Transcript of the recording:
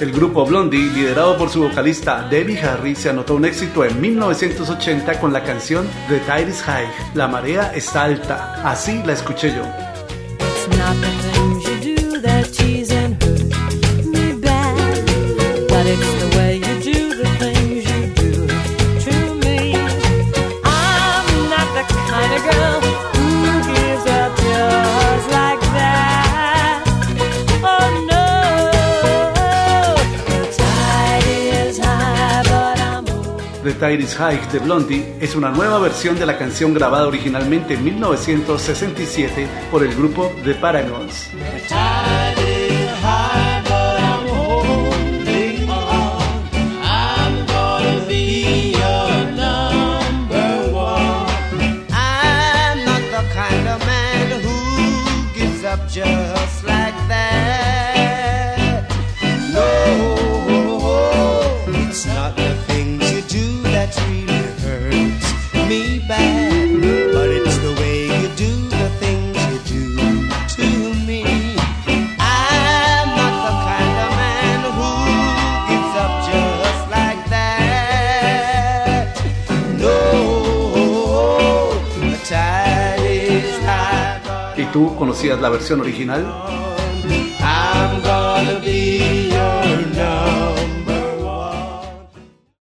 El grupo Blondie, liderado por su vocalista Debbie Harry, se anotó un éxito en 1980 con la canción The Tide is High, La marea está alta. Así la escuché yo. Tide is High de Blondie es una nueva versión de la canción grabada originalmente en 1967 por el grupo The Paragons. just like that really hurts me bad, but it's the way you do the things you do to me. I'm not the kind of man who gives up just like that. No, the tide is high. ¿Y tú conocías la versión original? I'm gonna be